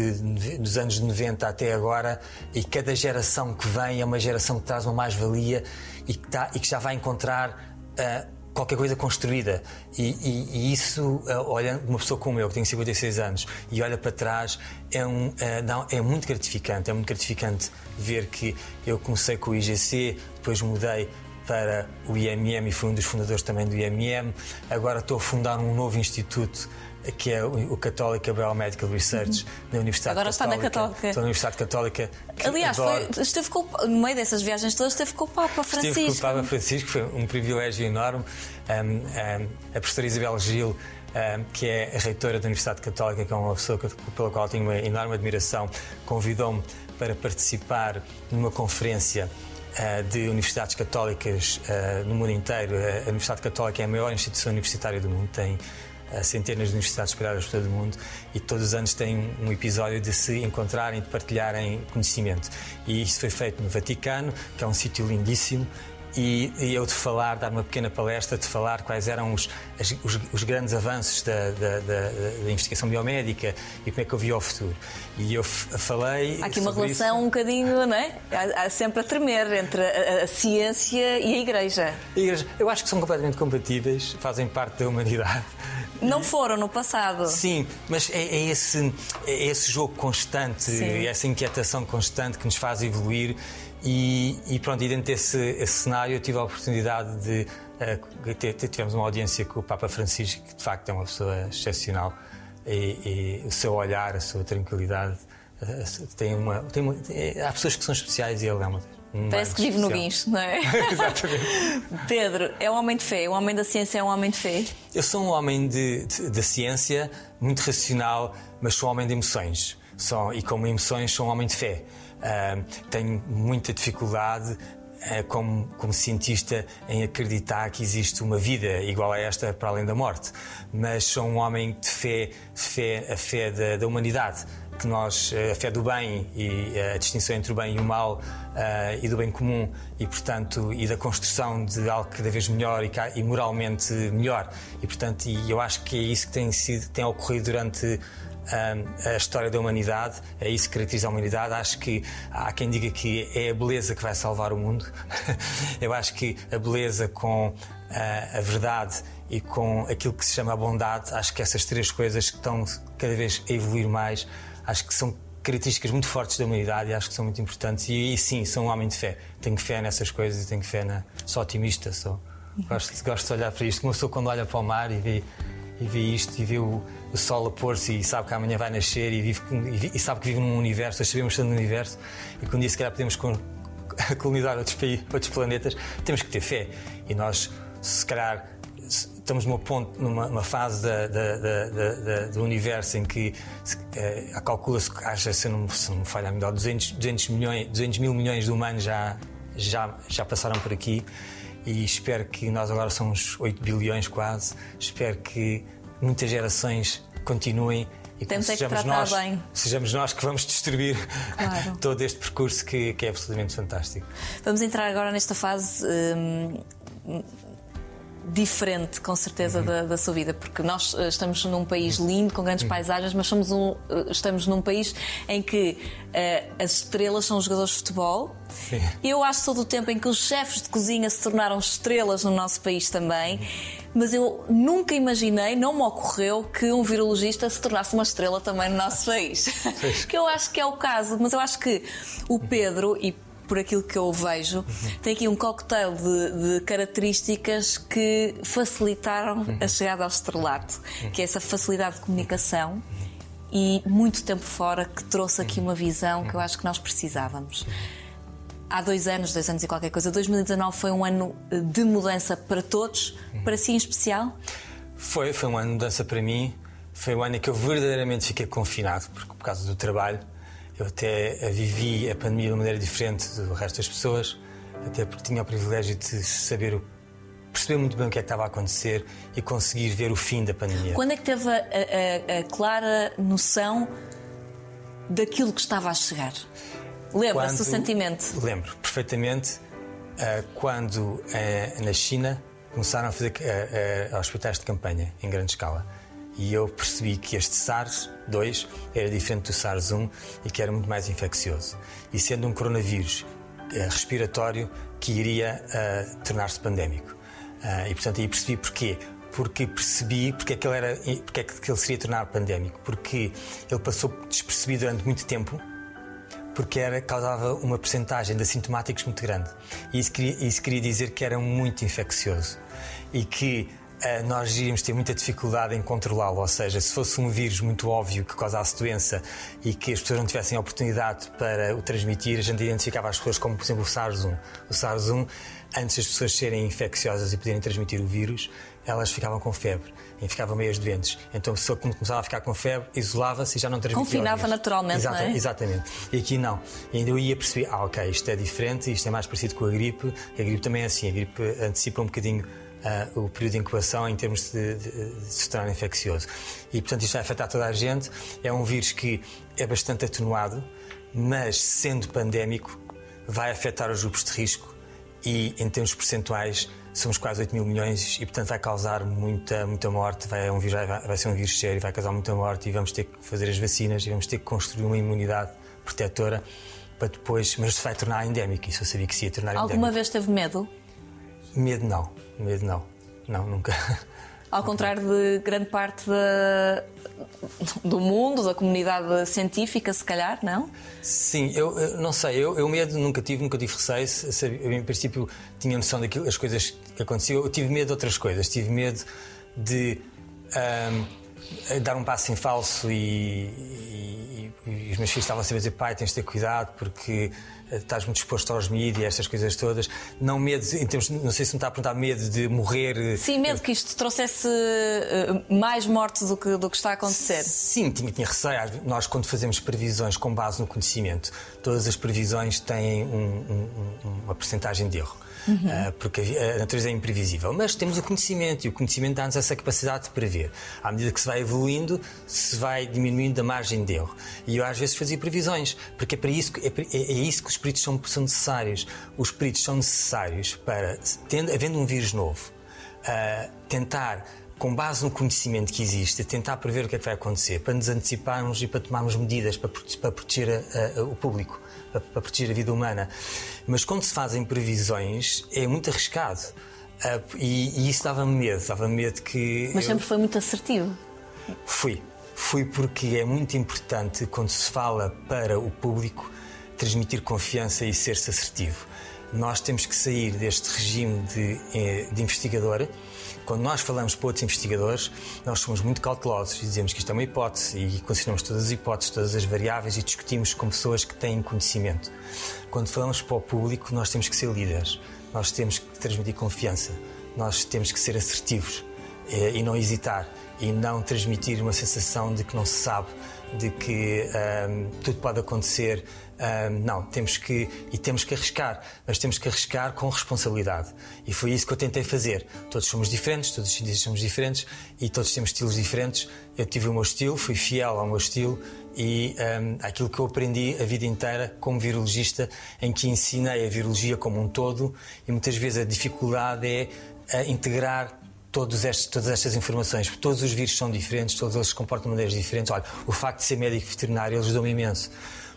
C: os anos 90 até agora. E cada geração que vem é uma geração que traz uma mais-valia e, tá- e que já vai encontrar ah, qualquer coisa construída e, e- e isso, ah, olhando uma pessoa como eu que tenho 56 anos e olha para trás é, um, não, é muito gratificante é muito gratificante ver que eu comecei com o IGC depois mudei para o IMM e fui um dos fundadores também do IMM. Agora estou a fundar um novo instituto que é o Católica Biomedical Research na Universidade
B: Uhum. Agora está na Católica.
C: Estou na Universidade Católica.
B: Aliás, foi- esteve com, no meio dessas viagens todas, esteve com o Papa
C: Estive com o
B: Francisco.
C: Papa Francisco, foi um privilégio enorme. Um, um, a professora Isabel Gil ah, que é a reitora da Universidade Católica, que é uma pessoa pela qual tenho uma enorme admiração, convidou-me para participar numa conferência uh, de universidades católicas uh, no mundo inteiro. A Universidade Católica é a maior instituição universitária do mundo, tem centenas de universidades espalhadas por todo o mundo e todos os anos tem um episódio de se encontrarem, de partilharem conhecimento. E isso foi feito no Vaticano, que é um sítio lindíssimo e, e, eu de falar, dar uma pequena palestra, de falar quais eram os, os, os grandes avanços da, da, da, da, investigação biomédica e como é que eu via o futuro. E eu falei.
B: Há aqui uma relação isso. um bocadinho, não é? Há, há sempre a tremer entre a, a, ciência e a igreja.
C: a igreja. Eu acho que são completamente compatíveis, fazem parte da humanidade.
B: Não foram no passado.
C: Sim, mas é, é esse, é esse jogo constante, Sim. essa inquietação constante que nos faz evoluir e, e, pronto, e dentro desse cenário eu tive a oportunidade de. Uh, ter, tivemos uma audiência com o Papa Francisco, que de facto é uma pessoa excepcional, e, e o seu olhar, a sua tranquilidade. Uh, tem uma, tem uma, há pessoas que são especiais e ele é uma.
B: Parece que vive no guincho, não é?
C: Exatamente.
B: Pedro, é um homem de fé, o homem da ciência é um homem de fé?
C: Eu sou um homem de, da ciência, muito racional, mas sou um homem de emoções. Sou, e como emoções, sou um homem de fé. Uh, tenho muita dificuldade uh, como, como cientista em acreditar que existe uma vida igual a esta para além da morte, mas sou um homem de fé, fé a fé da, da humanidade, que nós a fé do bem e a distinção entre o bem e o mal e do bem comum e portanto e da construção de algo cada vez melhor e moralmente melhor. E portanto e eu acho que é isso que tem sido tem ocorrido durante a história da humanidade, é isso que caracteriza a humanidade. Acho que há quem diga que é a beleza que vai salvar o mundo. Eu acho que a beleza com a verdade e com aquilo que se chama a bondade, acho que essas três coisas que estão cada vez a evoluir mais, acho que são características muito fortes da humanidade e acho que são muito importantes. E, e sim, sou um homem de fé. Tenho fé nessas coisas e tenho fé na. Sou otimista, sou. Gosto, gosto de olhar para isto. Uma pessoa quando olha para o mar e vê, e vê isto e vê o o sol a pôr-se e sabe que amanhã vai nascer e, vive, e, sabe que vive num universo, nós sabemos estar no universo e que um dia se calhar podemos colonizar outros, países, outros planetas, temos que ter fé. E nós, se calhar, estamos numa, ponto, numa fase da, da, da, do universo em que é, calcula-se que haja, se não, se não me falha a melhor, 200, 200, milhões, 200 mil milhões de humanos já, já, já passaram por aqui e espero que nós agora somos 8 bilhões quase. Espero que muitas gerações continuem e
B: que
C: sejamos nós, bem. sejamos nós que vamos destruir claro. todo este percurso que, que, é absolutamente fantástico.
B: Vamos entrar agora nesta fase. Hum, diferente, com certeza, uhum. da, da, sua vida, porque nós uh, estamos num país lindo, com grandes uhum. paisagens, mas somos um, uh, estamos num país em que uh, as estrelas são os jogadores de futebol. Sim. Eu acho todo o tempo em que os chefes de cozinha se tornaram estrelas no nosso país também. Uhum. Mas eu nunca imaginei, não me ocorreu que um virologista se tornasse uma estrela também no nosso país. que eu acho que é o caso, mas eu acho que o Pedro, e por aquilo que eu vejo, tem aqui um cocktail de, de características que facilitaram a chegada ao estrelato, que é essa facilidade de comunicação e muito tempo fora que trouxe aqui uma visão que eu acho que nós precisávamos. Há dois anos, dois anos e qualquer coisa, 2019 foi um ano de mudança para todos, para si em especial?
C: Foi, foi um ano de mudança para mim. Foi um ano em que eu verdadeiramente fiquei confinado, porque, por causa do trabalho. Eu até vivi a pandemia de uma maneira diferente do resto das pessoas, até porque tinha o privilégio de saber, perceber muito bem o que é que estava a acontecer e conseguir ver o fim da pandemia.
B: Quando é que teve a, a, a clara noção daquilo que estava a chegar? Lembra-se do sentimento?
C: Lembro perfeitamente uh, quando uh, na China começaram a fazer uh, hospitais de campanha em grande escala e eu percebi que este SARS-2 era diferente do SARS-1 e que era muito mais infeccioso. E sendo um coronavírus respiratório que iria tornar-se pandémico. E portanto aí percebi porquê. Porque percebi porque é que ele, era, porque é que ele seria tornar pandémico. Porque ele passou despercebido durante muito tempo porque era, causava uma percentagem de assintomáticos muito grande. E isso queria, isso queria dizer que era muito infeccioso. E que eh, nós iríamos ter muita dificuldade em controlá-lo. Ou seja, se fosse um vírus muito óbvio que causasse doença e que as pessoas não tivessem oportunidade para o transmitir, a gente identificava as pessoas como, por exemplo, o SARS-1. O SARS-1, antes das pessoas serem infecciosas e poderem transmitir o vírus, elas ficavam com febre e ficavam meias doentes. Então a pessoa, começava a ficar com febre, isolava-se e já não transmitia.
B: Confinava naturalmente,
C: Exata-
B: não é?
C: Exatamente. E aqui não. E ainda eu ia perceber, ah, ok, isto é diferente, isto é mais parecido com a gripe. A gripe também é assim, a gripe antecipa um bocadinho ah, o período de incubação em termos de, de- de se tornar infeccioso. E portanto isto vai afetar toda a gente. É um vírus que é bastante atenuado, mas sendo pandémico, vai afetar os grupos de risco e em termos percentuais somos quase 8 mil milhões e portanto vai causar muita, muita morte, vai, um vírus, vai, vai ser um vírus sério, vai causar muita morte e vamos ter que fazer as vacinas e vamos ter que construir uma imunidade protetora para depois, mas se vai tornar endémico, isso eu sabia que se ia tornar
B: Alguma
C: endémico.
B: vez teve medo?
C: Medo não, medo não, não, nunca.
B: Ao contrário de grande parte da- do mundo, da comunidade científica, se calhar, não?
C: Sim, eu, eu não sei, eu, eu medo nunca tive, nunca tive receio. Eu, em princípio, tinha noção daquilo, as coisas que aconteciam. Eu tive medo de outras coisas. Tive medo de ahm, dar um passo em falso e, e- e os meus filhos estavam sempre a dizer: pai, tens de ter cuidado porque eh, estás muito exposto aos mídias, estas coisas todas. Não medo, em termos, não sei se me está a perguntar, medo de morrer. eh,
B: Sim, medo que isto trouxesse eh, mais mortes do que, do que está a acontecer.
C: Sim, tinha, tinha receio. Nós, quando fazemos previsões com base no conhecimento, todas as previsões têm um- um- um- uma percentagem de erro. Ah, porque a natureza é imprevisível. Mas temos o conhecimento e o conhecimento dá-nos essa capacidade de prever. À medida que se vai evoluindo, se vai diminuindo a margem de erro. E eu às vezes fazia previsões, porque é, para isso, é, é- é isso que os peritos são, são necessários. Os peritos são necessários para, tendo, havendo um vírus novo, a tentar, com base no conhecimento que existe, tentar prever o que é que vai acontecer, para nos anteciparmos e para tomarmos medidas para proteger a- a- o público, para, para proteger a vida humana. Mas quando se fazem previsões, é muito arriscado. Ah, e, e isso dava-me medo, dava-me medo que.
B: Mas
C: eu-
B: sempre foi muito assertivo.
C: Fui. Fui porque é muito importante, quando se fala para o público, transmitir confiança e ser-se assertivo. Nós temos que sair deste regime de, eh, de investigador. Quando nós falamos para outros investigadores, nós somos muito cautelosos e dizemos que isto é uma hipótese e consideramos todas as hipóteses, todas as variáveis e discutimos com pessoas que têm conhecimento. Quando falamos para o público, nós temos que ser líderes, nós temos que transmitir confiança, nós temos que ser assertivos eh, e não hesitar e não transmitir uma sensação de que não se sabe, de que ahm, tudo pode acontecer. Não, temos que e temos que arriscar, mas temos que arriscar com responsabilidade. E foi isso que eu tentei fazer. Todos somos diferentes, todos os cientistas somos diferentes e todos temos estilos diferentes. Eu tive o meu estilo, fui fiel ao meu estilo e ahm, aquilo que eu aprendi a vida inteira como virologista, em que ensinei a virologia como um todo e muitas vezes a dificuldade é a integrar estes, todas estas informações, porque todos os vírus são diferentes, todos eles se comportam de maneiras diferentes. Olha, o facto de ser médico veterinário ajudou-me imenso,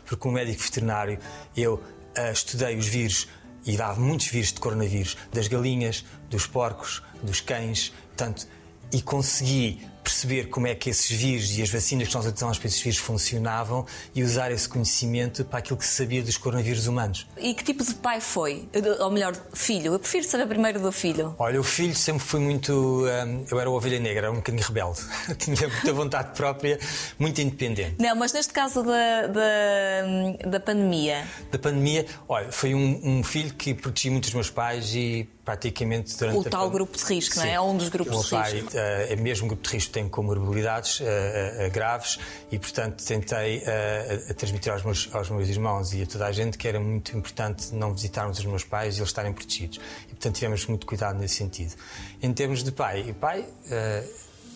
C: porque um médico veterinário, eu ah, estudei os vírus e dava muitos vírus de coronavírus, das galinhas, dos porcos, dos cães, portanto, e consegui perceber como é que esses vírus e as vacinas que nós utilizamos para esses vírus funcionavam e usar esse conhecimento para aquilo que se sabia dos coronavírus humanos.
B: E que tipo de pai foi? Ou melhor, filho? Eu prefiro saber primeiro do filho.
C: Olha, o filho sempre foi muito. hum, eu era a ovelha negra, era um bocadinho rebelde. Tinha muita vontade própria, muito independente.
B: Não, mas neste caso da, da, da pandemia,
C: Da pandemia, olha, foi um, um filho que protegi muito os meus pais e praticamente durante
B: o tal
C: pan-
B: grupo de risco, não é?
C: Sim.
B: É um dos grupos de risco.
C: eh, é mesmo um grupo de risco, tem comorbilidades eh, eh, graves e, portanto, tentei transmitir aos meus, aos meus irmãos e a toda a gente que era muito importante não visitarmos os meus pais e eles estarem protegidos. E, portanto, tivemos muito cuidado nesse sentido. Em termos de pai, e pai,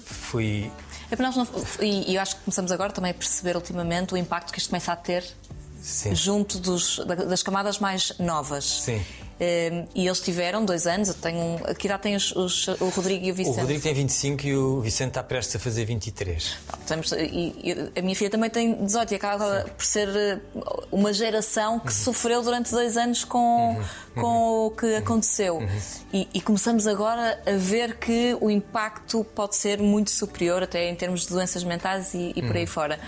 C: fui.
B: É para nós não- e eu acho que começamos agora também a perceber ultimamente o impacto que isto começa a ter
C: Sim.
B: junto dos- da- das camadas mais novas.
C: Sim.
B: Eh, e eles tiveram dois anos. Eu tenho, que idade têm os, os- o Rodrigo e o
C: O
B: Vicente?
C: Rodrigo tem 25 e o Vicente está prestes a fazer 23.
B: Pronto, temos- e- e a minha filha também tem 18 e acaba por ser eh, uma geração que sofreu durante dois anos com, com o que aconteceu. E, e começamos agora a ver que o impacto pode ser muito superior, até em termos de doenças mentais e, e por aí fora.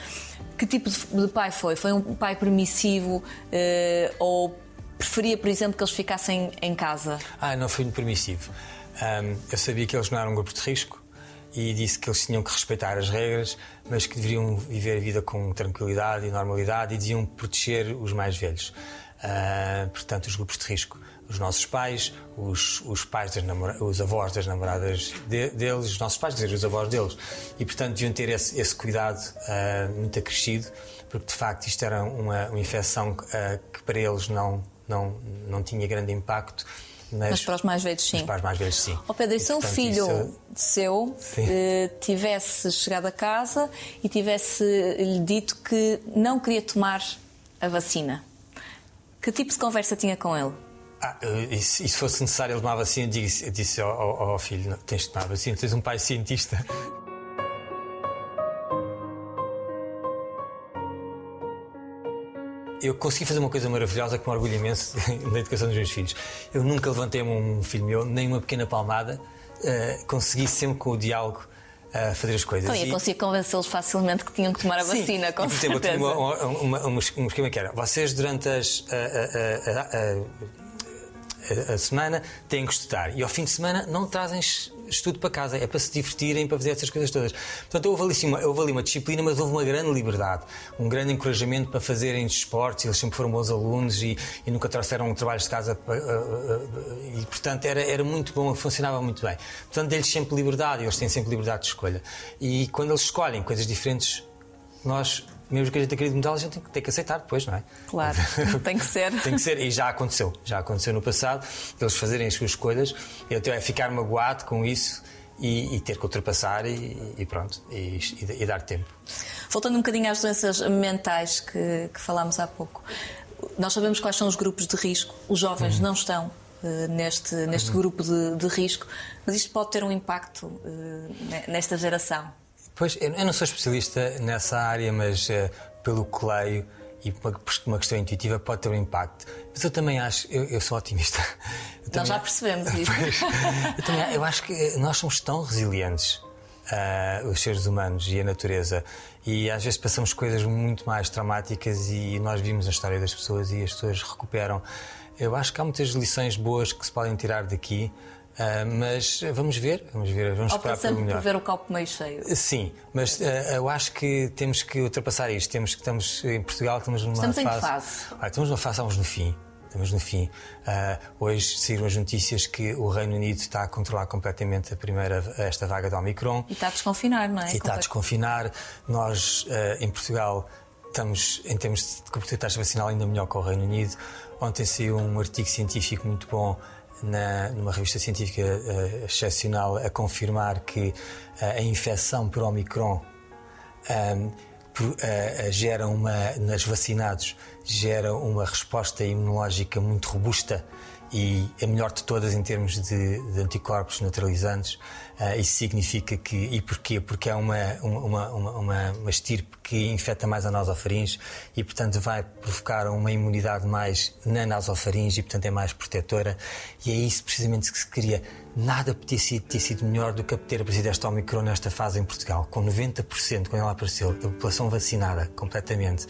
B: Que tipo de, pai foi? Foi um pai permissivo eh, ou preferia, por exemplo, que eles ficassem em casa?
C: Ah, não fui permissivo. Ahm, eu sabia que eles não eram um grupo de risco e disse que eles tinham que respeitar as regras, mas que deveriam viver a vida com tranquilidade e normalidade e deviam proteger os mais velhos. Ah, portanto, os grupos de risco. Os nossos pais, os, os pais os avós das namoradas de- deles, os nossos pais, dizer, os avós deles. E, portanto, deviam ter esse, esse cuidado ah, muito acrescido, porque de facto isto era uma, uma infecção ah, que para eles não, não, não tinha grande impacto.
B: Mas para os mais velhos, sim.
C: Mas para os mais velhos, sim.
B: Ó Pedro, e se um filho
C: isso-
B: seu
C: Sim.
B: eh, tivesse chegado a casa e tivesse lhe dito que não queria tomar a vacina, que tipo de conversa tinha com ele?
C: Ah, e, se, e se fosse necessário ele tomar vacina, eu disse, disse ao, ao- ao filho: "Não, tens de tomar vacina, tens um pai cientista. Eu consegui fazer uma coisa maravilhosa que me orgulho imenso na educação dos meus filhos. Eu nunca levantei um filho meu, nem uma pequena palmada, eh, consegui sempre com o diálogo eh, fazer as coisas.
B: Então, eu conseguia convencê-los facilmente que tinham que tomar a
C: Sim.
B: vacina, com
C: E, por exemplo, eu
B: certeza.
C: tinha uma, uma, um esquema que era: vocês durante as, a, a- a- a- a- a semana têm que estudar e ao fim de semana não trazem estudo para casa, é para se divertirem, para fazer essas coisas todas. Portanto, houve ali, uma, houve ali uma disciplina, mas houve uma grande liberdade, um grande encorajamento para fazerem esportes, eles sempre foram bons alunos e, e nunca trouxeram trabalhos de casa ah, ah, e, portanto, era, era muito bom, funcionava muito bem. Portanto, dei-lhes sempre liberdade, eles têm sempre liberdade de escolha. E quando eles escolhem coisas diferentes, nós, mesmo que a gente acredite mudá-las, a gente tem que- tem que aceitar depois, não é?
B: Claro, tem que ser.
C: Tem que ser, e já aconteceu, já aconteceu no passado, eles fazerem as suas escolhas, eu até ficar magoado com isso e, e ter que ultrapassar e, e pronto, e, e- dar tempo.
B: Voltando um bocadinho às doenças mentais que, que falámos há pouco, nós sabemos quais são os grupos de risco. Os jovens
C: Uhum.
B: não estão eh, neste, neste grupo de, de risco, mas isto pode ter um impacto ne- nesta geração.
C: Pois, eu, não sou especialista nessa área, mas eh, pelo que leio e por uma, questão intuitiva pode ter um impacto. Mas eu também acho, eu, eu sou otimista. Eu
B: Nós
C: também-
B: já percebemos isso.
C: Pois, eu, também, eu acho que nós somos tão resilientes, ah, os seres humanos e a natureza, e às vezes passamos coisas muito mais traumáticas e nós vimos a história das pessoas e as pessoas recuperam. Eu acho que há muitas lições boas que se podem tirar daqui, ah, mas vamos ver, vamos ver, vamos esperar pelo melhor.
B: por ver o copo meio cheio.
C: Sim, mas eh, eu acho que temos que ultrapassar isto. Temos que estamos em Portugal, estamos numa
B: Estamos em que
C: fase.
B: fase?
C: Ah, estamos numa fase, estamos no fim. Estamos no fim. Ah, hoje saíram as notícias que o Reino Unido está a controlar completamente a primeira esta vaga da Omicron
B: E está a desconfinar, não é?
C: e está a desconfinar. Nós, em Portugal, estamos, em termos de cobertura de taxa vacinal, ainda melhor que o Reino Unido. Ontem saiu um artigo científico muito bom na, numa revista científica eh, excepcional a confirmar que eh, a infecção por Omicron ahm, pro- eh, eh, gera uma, nas vacinados, gera uma resposta imunológica muito robusta e a melhor de todas em termos de, de anticorpos neutralizantes. Ah, isso significa que. E porquê? Porque é uma, uma, uma, uma, uma estirpe que infecta mais a nasofaringe e, portanto, vai provocar uma imunidade mais na nasofaringe e, portanto, é mais protetora. E é isso precisamente que se queria. Nada podia sido, ter sido melhor do que ter aparecido esta Omicron nesta fase em Portugal, com 90%, quando ela apareceu, da população vacinada completamente,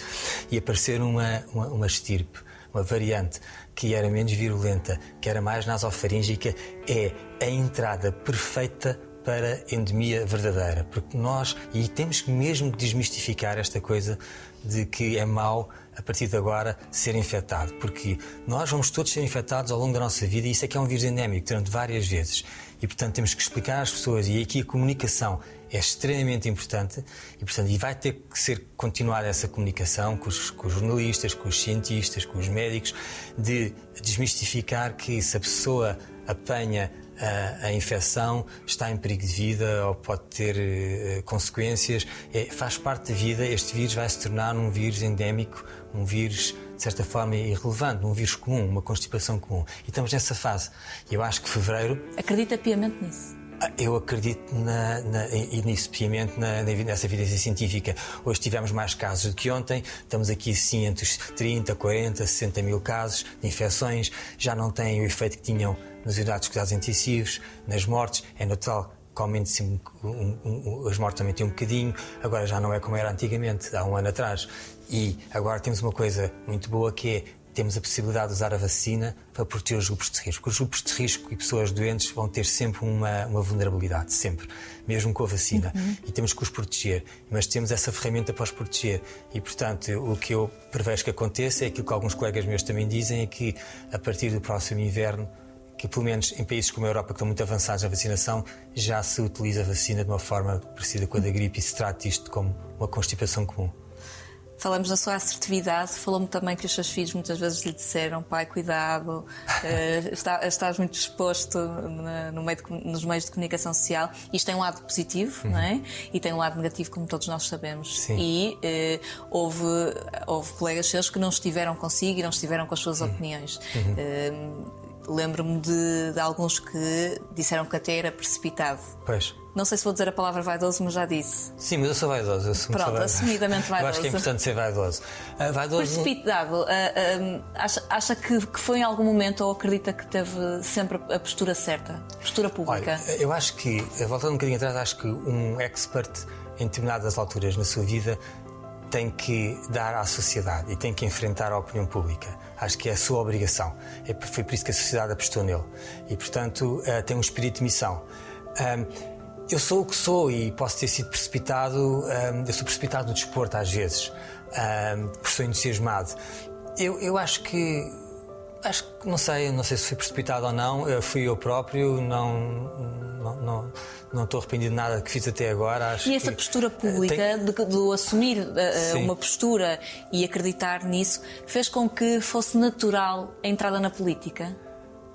C: e aparecer uma, uma, uma estirpe, uma variante que era menos virulenta, que era mais nasofaríngea, é a entrada perfeita para endemia verdadeira. Porque nós, e temos que mesmo desmistificar esta coisa de que é mau a partir de agora ser infectado, porque nós vamos todos ser infectados ao longo da nossa vida e isso é que é um vírus endémico durante várias vezes. E portanto temos que explicar às pessoas e aqui a comunicação é extremamente importante e portanto e vai ter que ser continuada essa comunicação com os, com os jornalistas, com os cientistas, com os médicos, de desmistificar que se a pessoa apanha a, a infecção está em perigo de vida ou pode ter eh, consequências. É, faz parte da vida, este vírus vai se tornar um vírus endémico, um vírus de certa forma irrelevante, um vírus comum, uma constipação comum. E estamos nessa fase. E eu acho que fevereiro
B: Acredita piamente nisso.
C: Eu acredito na, na, e nisso na, nessa evidência científica. Hoje tivemos mais casos do que ontem, estamos aqui sim entre os 30, 40, 60 mil casos de infecções, já não têm o efeito que tinham nas unidades de cuidados intensivos, nas mortes, é natural que aumente um, um, um, as mortes têm um bocadinho, agora já não é como era antigamente, há um ano atrás. E agora temos uma coisa muito boa que é temos a possibilidade de usar a vacina para proteger os grupos de risco. Os grupos de risco e pessoas doentes vão ter sempre uma, uma vulnerabilidade, sempre, mesmo com a vacina.
B: Uhum.
C: E temos que os proteger. Mas temos essa ferramenta para os proteger. E, portanto, o que eu prevejo que aconteça é aquilo que alguns colegas meus também dizem: é que a partir do próximo inverno, que pelo menos em países como a Europa, que estão muito avançados na vacinação, já se utiliza a vacina de uma forma parecida com a da gripe e se trata isto como uma constipação comum.
B: Falamos da sua assertividade, falou-me também que os seus filhos muitas vezes lhe disseram: pai, cuidado, eh, está- estás muito exposto no meio de nos meios de comunicação social. Isto tem um lado positivo, não é? E tem um lado negativo, como todos nós sabemos.
C: Sim.
B: E eh, houve, houve colegas seus que não estiveram consigo e não estiveram com as suas opiniões. Eh, Lembro-me de, de alguns que disseram que até era precipitado.
C: Pois.
B: Não sei se vou dizer a palavra vaidoso, mas já disse.
C: Sim, mas eu sou vaidoso. Eu
B: Pronto,
C: vaidoso.
B: assumidamente
C: Eu acho que é
B: vaidoso.
C: importante ser vaidoso. Ah, vaidoso
B: Precipitado, ah, ah, acha, acha que, que foi em algum momento ou acredita que teve sempre a postura certa? Postura pública?
C: Olha, eu acho que, voltando um bocadinho atrás, acho que um expert em determinadas alturas na sua vida tem que dar à sociedade e tem que enfrentar a opinião pública. Acho que é a sua obrigação. É, foi por isso que a sociedade apostou nele. E, portanto, eh, tem um espírito de missão. Ahm, eu sou o que sou e posso ter sido precipitado. ahm, eu sou precipitado no desporto às vezes, ahm, porque sou entusiasmado. Eu, eu acho que Acho que não sei, não sei se fui precipitado ou não. Eu fui eu próprio, não não, não, não estou arrependido de nada que fiz até agora. Acho
B: E essa
C: que,
B: postura
C: eh,
B: pública,
C: tem-
B: de, de assumir
C: Sim.
B: uma postura e acreditar nisso, fez com que fosse natural a entrada na política?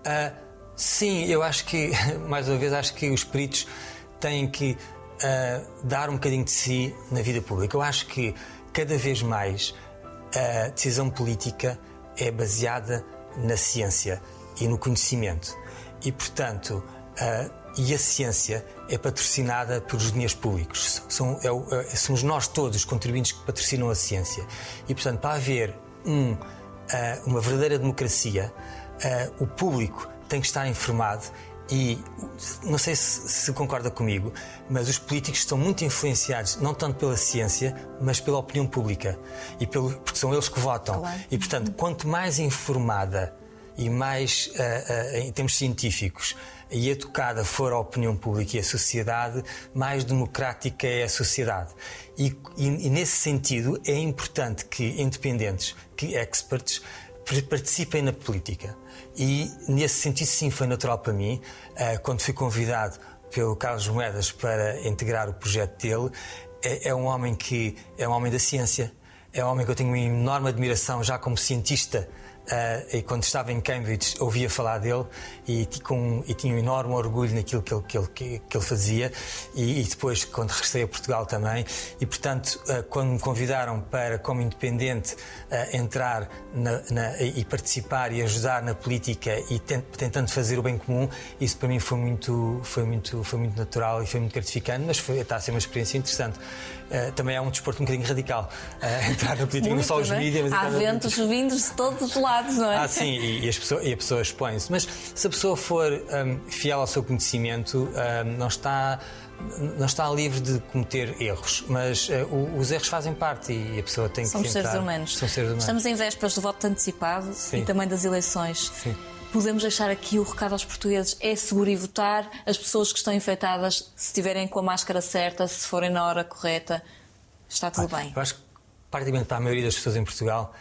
C: Ah, sim, eu acho que, mais uma vez, acho que os peritos têm que ah, dar um bocadinho de si na vida pública. Eu acho que cada vez mais a decisão política é baseada na ciência e no conhecimento. E, portanto, ah, e a ciência é patrocinada pelos dinheiros públicos. São, é é- somos nós todos os contribuintes que patrocinam a ciência. E, portanto, para haver um, ah, uma verdadeira democracia, ah, o público tem que estar informado e não sei se, se concorda comigo, mas os políticos estão muito influenciados não tanto pela ciência, mas pela opinião pública e pelo, porque são eles que votam.
B: Claro.
C: E portanto, quanto mais informada e mais ah, ah, em termos científicos e educada for a opinião pública e a sociedade, mais democrática é a sociedade. E, e- e nesse sentido é importante que independentes, que experts, participem na política. E nesse sentido, sim, foi natural para mim, ah, quando fui convidado pelo Carlos Moedas para integrar o projeto dele. É, é um homem que é um homem da ciência, é um homem que eu tenho uma enorme admiração já como cientista. Ah, e quando estava em Cambridge ouvia falar dele e, com- e tinha um enorme orgulho naquilo que ele, que ele, que, ele fazia e, e depois quando regressei a Portugal também. E portanto ah, quando me convidaram para como independente ah, entrar na- na- e participar e ajudar na política e tent- tentando fazer o bem comum isso para mim foi muito foi muito foi muito natural e foi muito gratificante mas foi, está a ser uma experiência interessante Ah, também é um desporto um bocadinho radical ah, entrar na política não só os
B: Muito,
C: mídias mas
B: Há ventos vindos de todos os lados, não é?
C: ah, sim, e, e as pessoas, e a pessoa expõe-se. Mas se a pessoa for hum, fiel ao seu conhecimento, hum, não, está, não está livre de cometer erros. Mas eh, o- os erros fazem parte e a pessoa tem
B: Somos
C: que
B: seres
C: tentar-
B: humanos.
C: São seres humanos.
B: Estamos em vésperas do voto antecipado
C: Sim.
B: e também das eleições.
C: Sim.
B: Podemos deixar aqui o recado aos portugueses: é seguro ir votar. As pessoas que estão infectadas, se estiverem com a máscara certa, se forem na hora correta, está tudo bem.
C: Eu acho que, praticamente para a maioria das pessoas em Portugal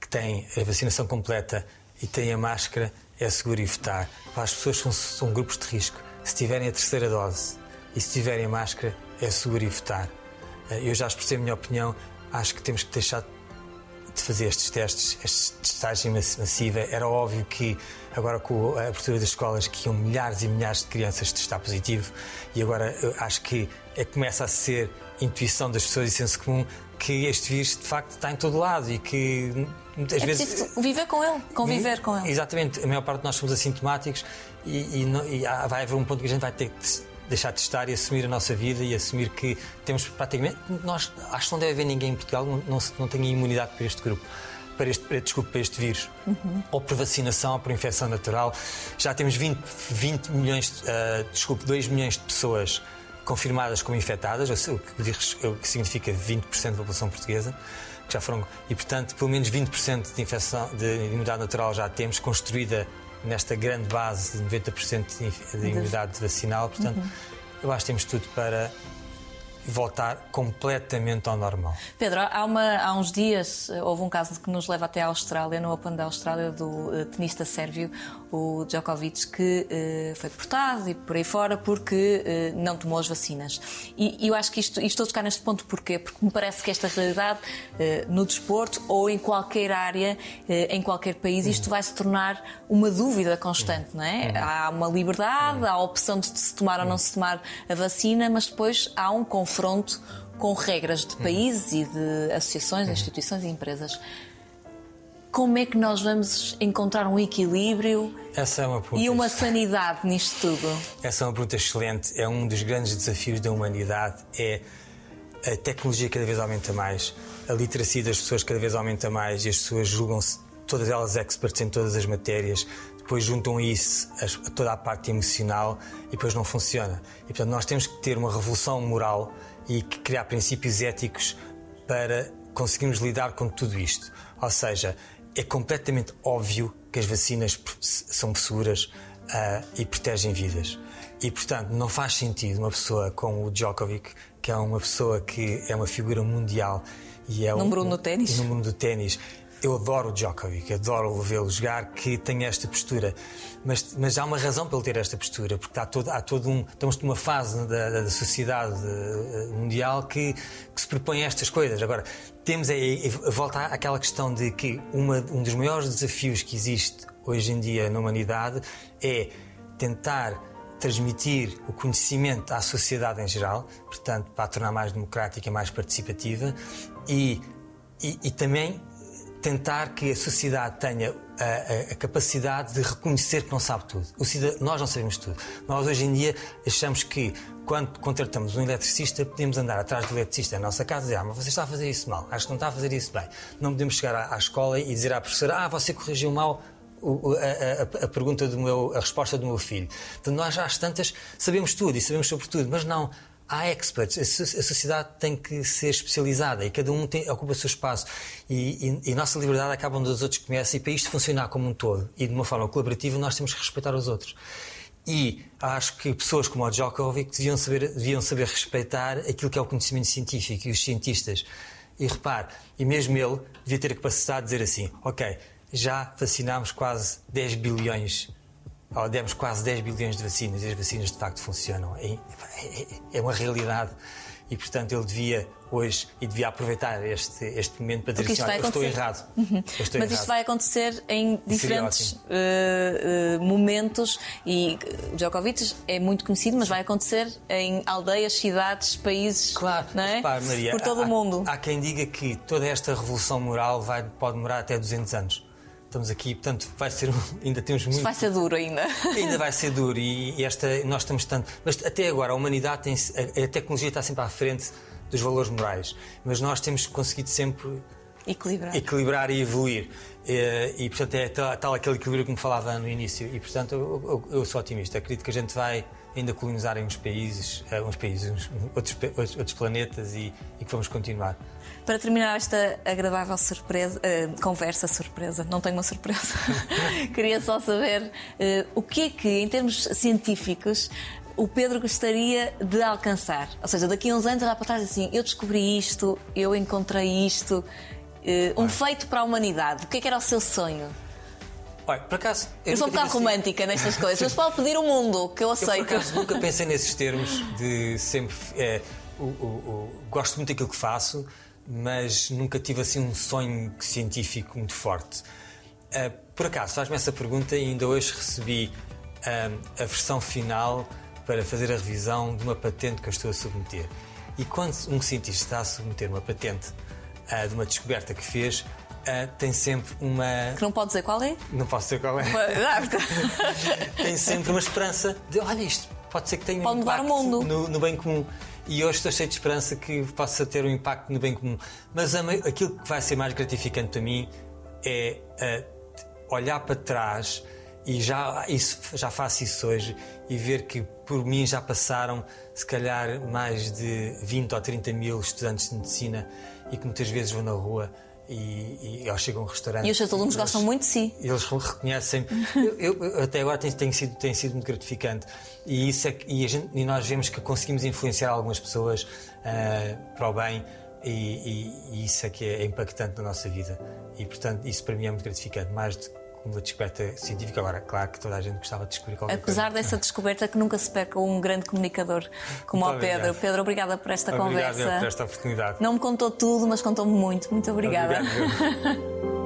C: que têm a vacinação completa e têm a máscara, é seguro ir votar. Para as pessoas que são, são grupos de risco, se tiverem a terceira dose e se tiverem a máscara, é seguro ir votar. Eh, Eu já expressei a minha opinião, acho que temos que deixar de fazer estes testes, esta testagem mass- massiva. Era óbvio que agora com a abertura das escolas que iam milhares e milhares de crianças testar positivo e agora acho que é, começa a ser intuição das pessoas e senso comum que este vírus de facto está em todo lado e que muitas
B: É
C: vezes
B: viver com ele, conviver com ele.
C: Exatamente, a maior parte de nós somos assintomáticos e, e não- e há- vai haver um ponto que a gente vai ter que deixar de estar e assumir a nossa vida e assumir que temos praticamente. Nós, acho que não deve haver ninguém em Portugal que não, não, tenha imunidade para este grupo. Para este, para- desculpe, para este vírus. Ou por vacinação, ou por infecção natural. Já temos 20, 20 milhões, ah, desculpe, 2 milhões de pessoas confirmadas como infectadas, o que, o que significa 20% da população portuguesa, que já foram. E, portanto, pelo menos 20% de infecção de imunidade natural já temos, construída nesta grande base de 90% de imunidade vacinal. Portanto, eu acho que temos tudo para voltar completamente ao normal.
B: Pedro, há, uma- há uns dias eh, houve um caso que nos leva até à Austrália, no Open da Austrália, do eh, tenista sérvio, o Djokovic, que eh, foi deportado e por aí fora porque eh, não tomou as vacinas. E, eu acho que isto, e estou a tocar neste ponto porquê? Porque me parece que esta realidade no desporto ou em qualquer área, em qualquer país, isto vai se tornar uma dúvida constante, não é? Há uma liberdade, há a opção de se tomar ou não se tomar a vacina, mas depois há um confronto com regras de países e de associações, instituições e empresas. Como é que nós vamos encontrar um equilíbrio
C: é uma
B: e uma sanidade nisto tudo?
C: Essa é uma pergunta excelente. É um dos grandes desafios da humanidade. É a tecnologia cada vez aumenta mais, a literacia das pessoas cada vez aumenta mais e as pessoas julgam-se todas elas experts em todas as matérias. Depois juntam isso a toda a parte emocional e depois não funciona. E portanto nós temos que ter uma revolução moral e criar princípios éticos para conseguirmos lidar com tudo isto. Ou seja, é completamente óbvio que as vacinas são seguras ah, e protegem vidas. E, portanto, não faz sentido uma pessoa como o Djokovic, que é uma pessoa que é uma figura mundial e é
B: Número um
C: um-
B: no ténis.
C: no mundo do ténis. Eu adoro o Djokovic, adoro vê-lo jogar, que tem esta postura. Mas, mas há uma razão para ele ter esta postura, porque há todo, há todo um. Estamos numa fase da, da- da sociedade eh, mundial que, que se propõe a estas coisas. Agora, temos é, é, volta àquela questão de que uma, um dos maiores desafios que existe hoje em dia na humanidade é tentar transmitir o conhecimento à sociedade em geral, portanto, para a tornar mais democrática mais participativa, e, e, e também tentar que a sociedade tenha a, a- capacidade de reconhecer que não sabe tudo. O cida- nós não sabemos tudo. Nós hoje em dia achamos que quando contratamos um eletricista podemos andar atrás do eletricista na nossa casa e dizer ah, mas você está a fazer isso mal, acho que não está a fazer isso bem. Não podemos chegar à, à escola e dizer à professora ah, você corrigiu mal a, a- pergunta do meu, a resposta do meu filho. Portanto, nós às tantas sabemos tudo e sabemos sobre tudo, mas não. Há experts, a, so- a sociedade tem que ser especializada e cada um tem, ocupa o seu espaço. E, e- e nossa liberdade acaba onde os outros começam. E para isto funcionar como um todo e de uma forma colaborativa, nós temos que respeitar os outros. E acho que pessoas como o Djokovic deviam saber, deviam saber respeitar aquilo que é o conhecimento científico e os cientistas. E repare, e mesmo ele devia ter a capacidade de dizer assim: ok, já vacinámos quase 10 bilhões, ou demos quase 10 bilhões de vacinas e as vacinas de facto funcionam. É, é- é uma realidade. E portanto ele devia hoje e devia aproveitar este, este momento para dizer
B: Porque
C: assim:
B: isto
C: olha, eu estou
B: acontecer. Uhum.
C: errado. Eu estou
B: Mas isto
C: errado.
B: vai acontecer em diferentes eh, eh, momentos e eh, o Djokovic é muito conhecido, mas vai acontecer em aldeias, cidades, países,
C: Claro,
B: não é?
C: repare, Maria,
B: por todo
C: há,
B: o mundo.
C: Há quem diga que toda esta revolução moral vai, pode demorar até 200 anos. Estamos aqui, portanto, vai ser, ainda temos muito.
B: Vai ser duro ainda.
C: Ainda vai ser duro e, e esta, nós estamos tanto. Mas até agora a humanidade tem. A, a tecnologia está sempre à frente dos valores morais. Mas nós temos conseguido sempre
B: Equilibrar.
C: equilibrar e evoluir. E, e, portanto, é tal, tal aquele equilíbrio que me falava no início. E, portanto, eu, eu- eu sou otimista. Acredito que a gente vai ainda colonizar em uns países, eh, uns países, uns- outros, outros, planetas e, e que vamos continuar.
B: Para terminar esta agradável surpresa, eh, conversa surpresa, não tenho uma surpresa, queria só saber eh, o que é que, em termos científicos, o Pedro gostaria de alcançar. Ou seja, daqui a uns anos lá para trás, assim, eu descobri isto, eu encontrei isto, eh, um feito para a humanidade. O que é que era o seu sonho?
C: Olha, por acaso.
B: Eu sou um bocado
C: assim-
B: romântica nestas coisas, mas pode pedir o mundo, que eu
C: Eu, por
B: aceito.
C: acaso, nunca pensei nesses termos de sempre. é, o- o- o- gosto muito daquilo que faço, mas nunca tive assim um sonho científico muito forte. Ah, por acaso, faz-me essa pergunta e ainda hoje recebi ah, a versão final para fazer a revisão de uma patente que eu estou a submeter. E quando um cientista está a submeter uma patente ah, de uma descoberta que fez, ah, tem sempre uma.
B: Que não pode dizer qual é?
C: Não posso dizer qual é
B: Ah,
C: tem sempre uma esperança de olha isto, pode ser que tenha um
B: Pode o
C: impacto
B: mundo.
C: No, no bem comum. E hoje estou cheio de esperança que possa ter um impacto no bem comum. Mas aquilo que vai ser mais gratificante para mim é ah, olhar para trás e já, isso, já faço isso hoje e ver que por mim já passaram se calhar mais de 20 ou 30 mil estudantes de medicina e que muitas vezes vão na rua e, e eles chegam a um restaurante.
B: E os seus alunos gostam muito de si.
C: eles reconhecem. Eu, eu- até agora tem, tem sido, tem sido muito gratificante. E, isso é e, gente- e nós vemos que conseguimos influenciar algumas pessoas ah, para o bem. E, e- e isso é que é impactante na nossa vida. E portanto, isso para mim é muito gratificante. Mais do que uma descoberta científica. Agora, claro que toda a gente gostava de descobrir qualquer
B: Apesar
C: coisa.
B: dessa descoberta, que nunca se perca um grande comunicador como
C: Muito
B: o Pedro.
C: obrigado.
B: Pedro, obrigada por esta
C: Obrigado
B: conversa.
C: por esta oportunidade.
B: Não me contou tudo, mas contou-me muito. Muito obrigada.
C: Obrigado.